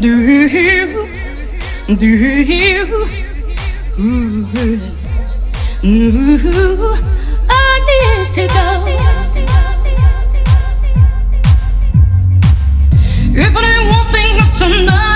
Do you? Do you? Ooh, ooh, I need to go. If I didn't want things, not.